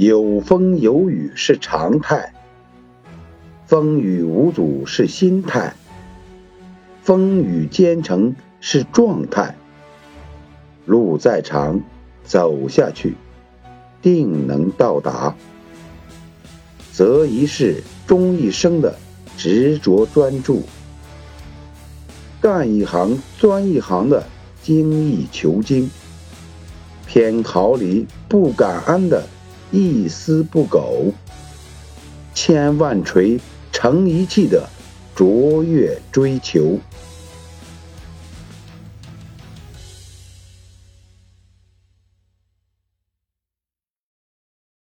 有风有雨是常态，风雨无阻是心态，风雨兼程是状态。路再长，走下去，定能到达。择一事终一生的执着专注，干一行钻一行的精益求精，偏毫厘不敢安的一丝不苟，千万锤成一器的卓越追求。